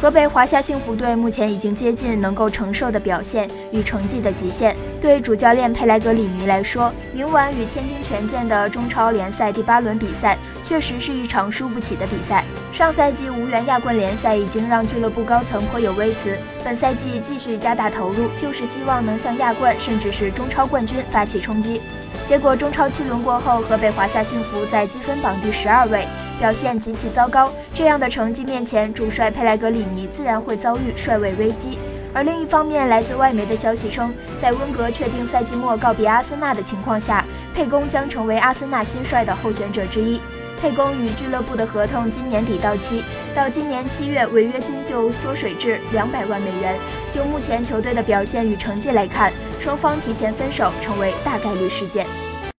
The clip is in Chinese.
河北华夏幸福队目前已经接近能够承受的表现与成绩的极限。对主教练佩莱格里尼来说，明晚与天津权健的中超联赛第八轮比赛，确实是一场输不起的比赛。上赛季无缘亚冠联赛已经让俱乐部高层颇有微词，本赛季继续加大投入，就是希望能向亚冠甚至是中超冠军发起冲击。结果中超七轮过后，河北华夏幸福在积分榜第十二位。表现极其糟糕，这样的成绩面前，主帅佩莱格里尼自然会遭遇帅位危机。而另一方面，来自外媒的消息称，在温格确定赛季末告别阿森纳的情况下，佩公将成为阿森纳新帅的候选者之一。佩公与俱乐部的合同今年底到期，到今年七月，违约金就缩水至两百万美元。就目前球队的表现与成绩来看，双方提前分手成为大概率事件。